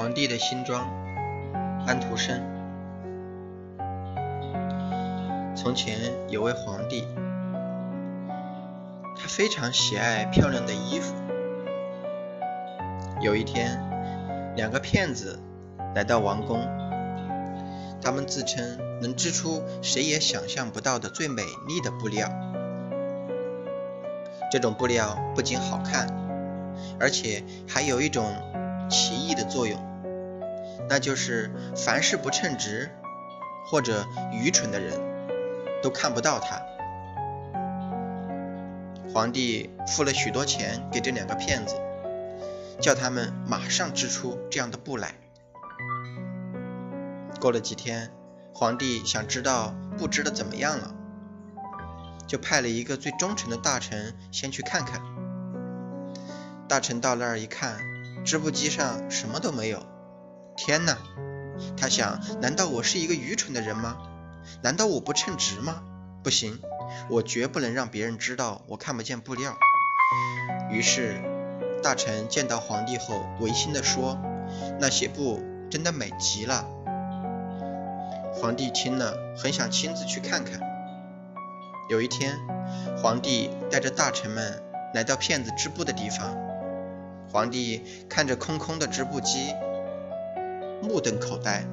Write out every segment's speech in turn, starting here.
皇帝的新装，安徒生。从前有位皇帝，他非常喜爱漂亮的衣服。有一天，两个骗子来到王宫，他们自称能织出谁也想象不到的最美丽的布料。这种布料不仅好看，而且还有一种。奇异的作用，那就是凡是不称职或者愚蠢的人都看不到他。皇帝付了许多钱给这两个骗子，叫他们马上织出这样的布来。过了几天，皇帝想知道布织的怎么样了，就派了一个最忠诚的大臣先去看看。大臣到那儿一看。织布机上什么都没有。天哪！他想，难道我是一个愚蠢的人吗？难道我不称职吗？不行，我绝不能让别人知道我看不见布料。于是，大臣见到皇帝后，违心地说：“那些布真的美极了。”皇帝听了，很想亲自去看看。有一天，皇帝带着大臣们来到骗子织布的地方。皇帝看着空空的织布机，目瞪口呆，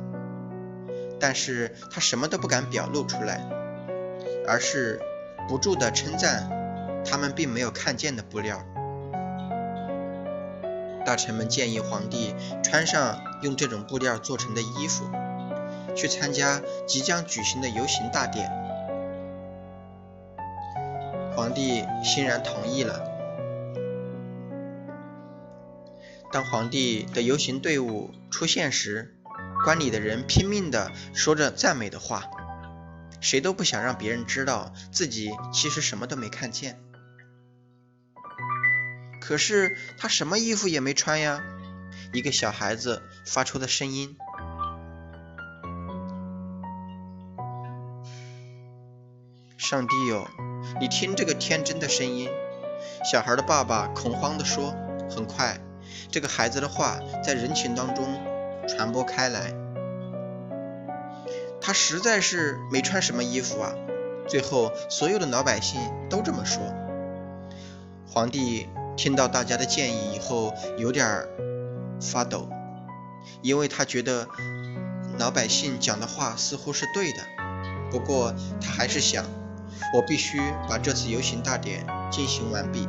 但是他什么都不敢表露出来，而是不住地称赞他们并没有看见的布料。大臣们建议皇帝穿上用这种布料做成的衣服，去参加即将举行的游行大典。皇帝欣然同意了。当皇帝的游行队伍出现时，观礼的人拼命地说着赞美的话，谁都不想让别人知道自己其实什么都没看见。可是他什么衣服也没穿呀！一个小孩子发出的声音：“上帝哟，你听这个天真的声音！”小孩的爸爸恐慌地说：“很快。”这个孩子的话在人群当中传播开来，他实在是没穿什么衣服啊！最后所有的老百姓都这么说。皇帝听到大家的建议以后，有点发抖，因为他觉得老百姓讲的话似乎是对的。不过他还是想，我必须把这次游行大典进行完毕。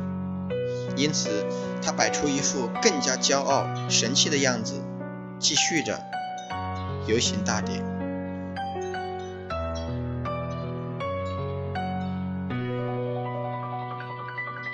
因此，他摆出一副更加骄傲、神气的样子，继续着游行大典。